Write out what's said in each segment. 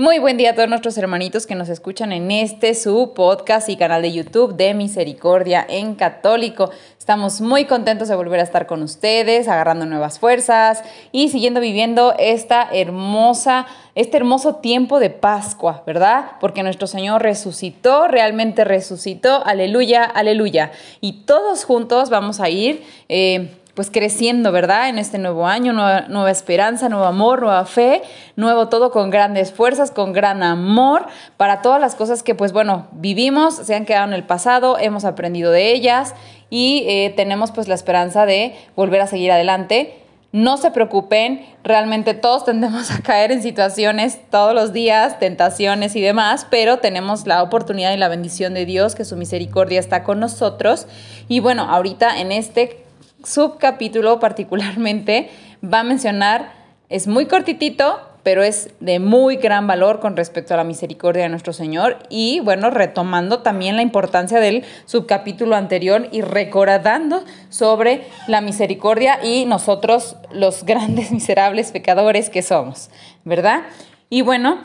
Muy buen día a todos nuestros hermanitos que nos escuchan en este su podcast y canal de YouTube de Misericordia en Católico. Estamos muy contentos de volver a estar con ustedes, agarrando nuevas fuerzas y siguiendo viviendo esta hermosa, este hermoso tiempo de Pascua, ¿verdad? Porque nuestro Señor resucitó, realmente resucitó, aleluya, aleluya. Y todos juntos vamos a ir eh, pues creciendo, ¿verdad? En este nuevo año, nueva, esperanza, nuevo amor, nueva fe, nuevo todo con grandes fuerzas, con gran amor para todas las cosas que pues bueno, vivimos, se han quedado en el pasado, hemos aprendido de ellas y eh, tenemos pues la esperanza de volver a seguir adelante. No se preocupen, realmente todos tendemos a caer en situaciones todos los días, tentaciones y demás, pero tenemos la oportunidad y la bendición de Dios, que su misericordia está con nosotros. Y bueno, ahorita en este subcapítulo particularmente va a mencionar, es muy cortitito, pero es de muy gran valor con respecto a la misericordia de nuestro Señor y bueno, retomando también la importancia del subcapítulo anterior y recordando sobre la misericordia y nosotros los grandes miserables pecadores que somos, ¿verdad? Y bueno,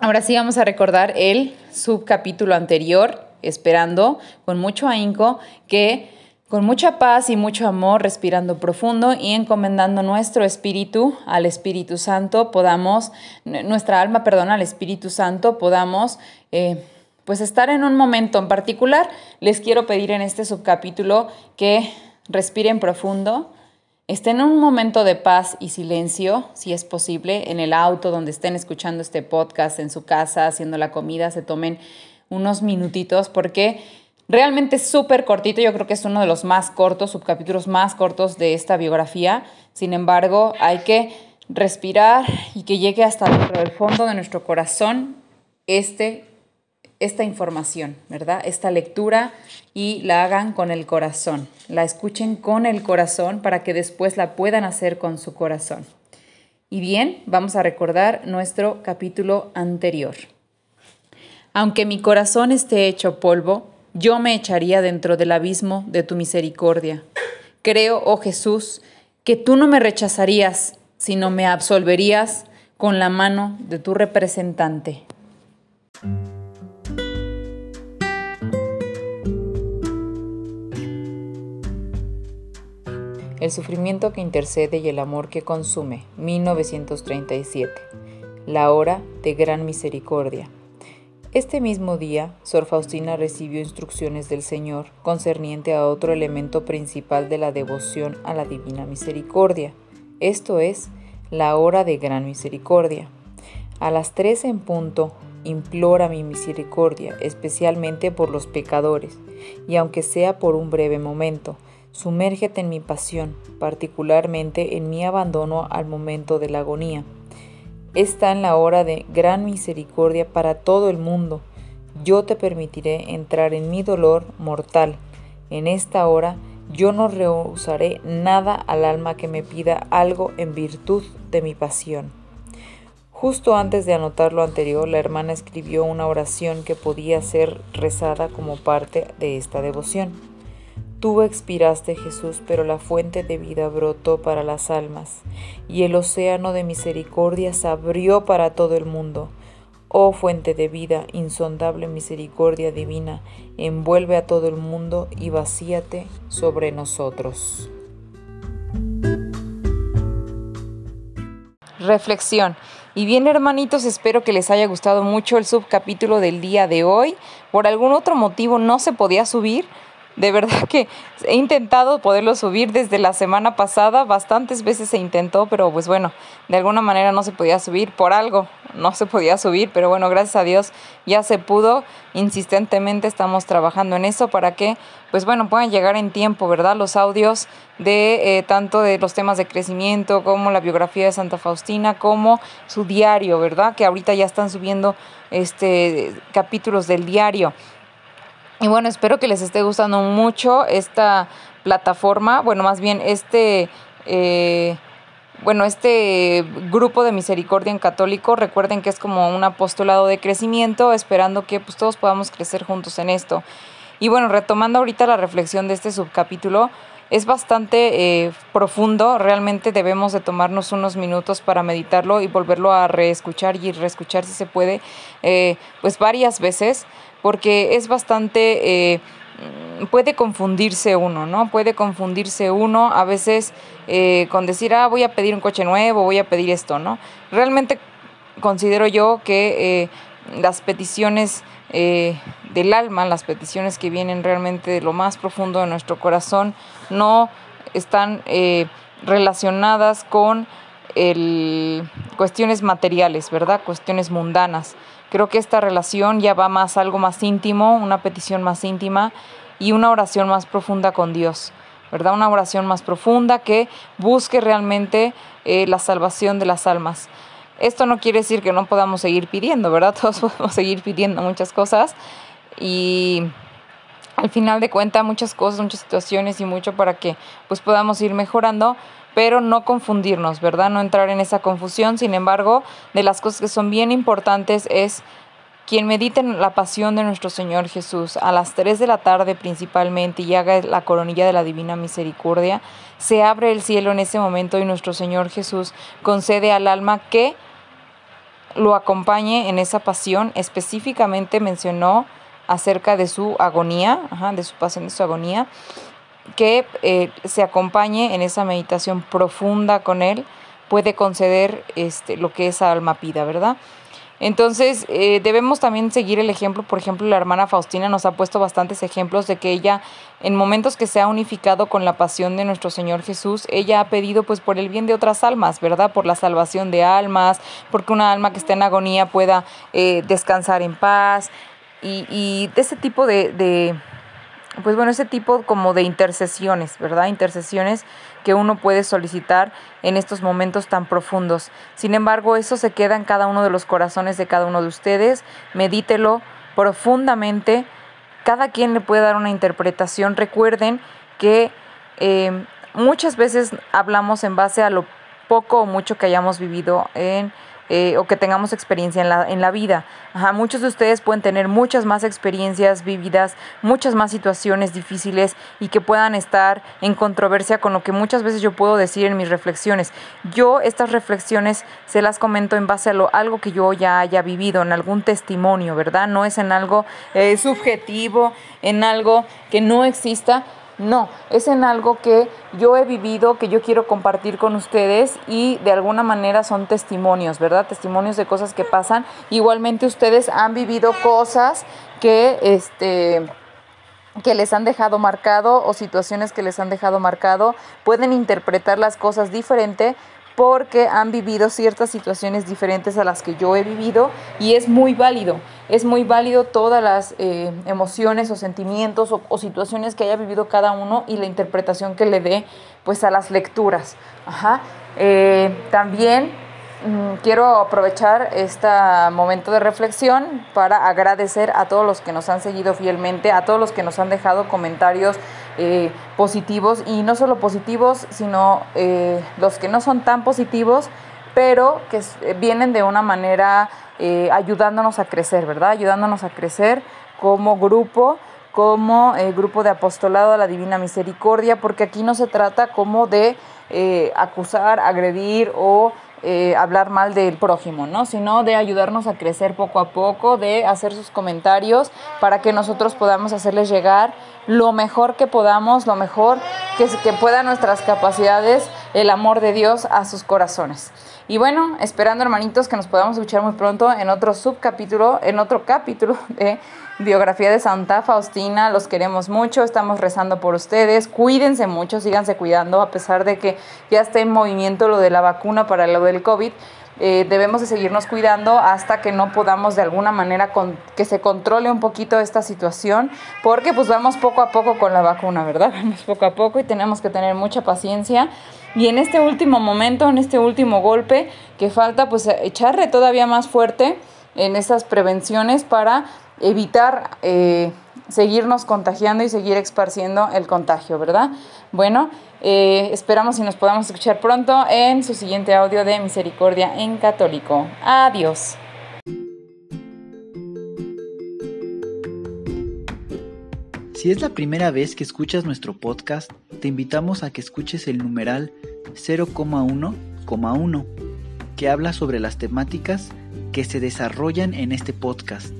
ahora sí vamos a recordar el subcapítulo anterior, esperando con mucho ahínco que con mucha paz y mucho amor, respirando profundo y encomendando nuestro espíritu al Espíritu Santo, podamos, nuestra alma, perdón, al Espíritu Santo, podamos eh, pues estar en un momento en particular. Les quiero pedir en este subcapítulo que respiren profundo, estén en un momento de paz y silencio, si es posible, en el auto donde estén escuchando este podcast, en su casa, haciendo la comida, se tomen unos minutitos porque Realmente súper cortito, yo creo que es uno de los más cortos, subcapítulos más cortos de esta biografía. Sin embargo, hay que respirar y que llegue hasta dentro del fondo de nuestro corazón este, esta información, ¿verdad? Esta lectura y la hagan con el corazón, la escuchen con el corazón para que después la puedan hacer con su corazón. Y bien, vamos a recordar nuestro capítulo anterior. Aunque mi corazón esté hecho polvo, yo me echaría dentro del abismo de tu misericordia. Creo, oh Jesús, que tú no me rechazarías, sino me absolverías con la mano de tu representante. El sufrimiento que intercede y el amor que consume, 1937. La hora de gran misericordia. Este mismo día, Sor Faustina recibió instrucciones del Señor concerniente a otro elemento principal de la devoción a la Divina Misericordia, esto es, la hora de gran misericordia. A las tres en punto, implora mi misericordia, especialmente por los pecadores, y aunque sea por un breve momento, sumérgete en mi pasión, particularmente en mi abandono al momento de la agonía está en la hora de gran misericordia para todo el mundo. Yo te permitiré entrar en mi dolor mortal. En esta hora yo no rehusaré nada al alma que me pida algo en virtud de mi pasión. Justo antes de anotar lo anterior, la hermana escribió una oración que podía ser rezada como parte de esta devoción. Tú expiraste, Jesús, pero la fuente de vida brotó para las almas, y el océano de misericordia se abrió para todo el mundo. Oh fuente de vida, insondable misericordia divina, envuelve a todo el mundo y vacíate sobre nosotros. Reflexión. Y bien hermanitos, espero que les haya gustado mucho el subcapítulo del día de hoy. Por algún otro motivo no se podía subir de verdad que he intentado poderlo subir desde la semana pasada, bastantes veces se intentó, pero pues bueno, de alguna manera no se podía subir por algo, no se podía subir, pero bueno, gracias a Dios ya se pudo. Insistentemente estamos trabajando en eso para que, pues bueno, puedan llegar en tiempo, ¿verdad? Los audios de eh, tanto de los temas de crecimiento como la biografía de Santa Faustina, como su diario, ¿verdad? Que ahorita ya están subiendo este capítulos del diario. Y bueno, espero que les esté gustando mucho esta plataforma, bueno, más bien este... Eh, bueno, este grupo de misericordia en católico, recuerden que es como un apostolado de crecimiento, esperando que pues, todos podamos crecer juntos en esto. Y bueno, retomando ahorita la reflexión de este subcapítulo, es bastante eh, profundo, realmente debemos de tomarnos unos minutos para meditarlo y volverlo a reescuchar y reescuchar si se puede, eh, pues varias veces, porque es bastante... Eh, puede confundirse uno, ¿no? Puede confundirse uno a veces con decir, ah, voy a pedir un coche nuevo, voy a pedir esto, ¿no? Realmente considero yo que las peticiones eh, del alma, las peticiones que vienen realmente de lo más profundo de nuestro corazón, no están relacionadas con cuestiones materiales, ¿verdad? Cuestiones mundanas. Creo que esta relación ya va más algo más íntimo, una petición más íntima y una oración más profunda con Dios, ¿verdad? Una oración más profunda que busque realmente eh, la salvación de las almas. Esto no quiere decir que no podamos seguir pidiendo, ¿verdad? Todos podemos seguir pidiendo muchas cosas y al final de cuentas muchas cosas, muchas situaciones y mucho para que pues podamos ir mejorando, pero no confundirnos, ¿verdad? No entrar en esa confusión. Sin embargo, de las cosas que son bien importantes es quien medite en la pasión de nuestro Señor Jesús a las 3 de la tarde principalmente y haga la coronilla de la Divina Misericordia, se abre el cielo en ese momento y nuestro Señor Jesús concede al alma que lo acompañe en esa pasión. Específicamente mencionó acerca de su agonía, de su pasión, de su agonía que eh, se acompañe en esa meditación profunda con Él, puede conceder este, lo que esa alma pida, ¿verdad? Entonces, eh, debemos también seguir el ejemplo, por ejemplo, la hermana Faustina nos ha puesto bastantes ejemplos de que ella, en momentos que se ha unificado con la pasión de nuestro Señor Jesús, ella ha pedido pues por el bien de otras almas, ¿verdad? Por la salvación de almas, porque una alma que está en agonía pueda eh, descansar en paz y, y de ese tipo de pues bueno, ese tipo como de intercesiones, ¿verdad? Intercesiones que uno puede solicitar en estos momentos tan profundos. Sin embargo, eso se queda en cada uno de los corazones de cada uno de ustedes. Medítelo profundamente. Cada quien le puede dar una interpretación. Recuerden que eh, muchas veces hablamos en base a lo poco o mucho que hayamos vivido en eh, o que tengamos experiencia en la, en la vida. muchos de ustedes pueden tener muchas más experiencias vividas, muchas más situaciones difíciles y que puedan estar en controversia con lo que muchas veces yo puedo decir en mis reflexiones. Yo estas reflexiones se las comento en base a lo, algo que yo ya haya vivido, en algún testimonio, ¿verdad? No es en algo eh, subjetivo, en algo que no exista, no, es en algo que yo he vivido, que yo quiero compartir con ustedes y de alguna manera son testimonios, ¿verdad? Testimonios de cosas que pasan. Igualmente ustedes han vivido cosas que este que les han dejado marcado o situaciones que les han dejado marcado, pueden interpretar las cosas diferente porque han vivido ciertas situaciones diferentes a las que yo he vivido y es muy válido, es muy válido todas las eh, emociones o sentimientos o, situaciones que haya vivido cada uno y la interpretación que le dé pues a las lecturas. Eh, también mm, quiero aprovechar este momento de reflexión para agradecer a todos los que nos han seguido fielmente, a todos los que nos han dejado comentarios eh, positivos y no solo positivos, sino los que no son tan positivos, pero que eh, vienen de una manera ayudándonos a crecer, ¿verdad? Ayudándonos a crecer como grupo como grupo de apostolado a la Divina Misericordia, porque aquí no se trata como de acusar, agredir o eh, hablar mal del prójimo, ¿no? Sino de ayudarnos a crecer poco a poco, de hacer sus comentarios para que nosotros podamos hacerles llegar lo mejor que podamos, lo mejor que, que puedan nuestras capacidades, el amor de Dios a sus corazones. Y bueno, esperando hermanitos que nos podamos escuchar muy pronto en otro subcapítulo, en otro capítulo de biografía de Santa Faustina. Los queremos mucho, estamos rezando por ustedes. Cuídense mucho, síganse cuidando, a pesar de que ya está en movimiento lo de la vacuna para lo del COVID. Eh, debemos de seguirnos cuidando hasta que no podamos de alguna manera con, que se controle un poquito esta situación, porque pues vamos poco a poco con la vacuna, ¿verdad? Vamos poco a poco y tenemos que tener mucha paciencia. Y en este último momento, en este último golpe que falta, pues echarle todavía más fuerte en esas prevenciones para evitar eh, seguirnos contagiando y seguir esparciendo el contagio, ¿verdad? Bueno, eh, esperamos y nos podamos escuchar pronto en su siguiente audio de Misericordia en Católico. Adiós. Si es la primera vez que escuchas nuestro podcast, te invitamos a que escuches el numeral 0,1,1, que habla sobre las temáticas que se desarrollan en este podcast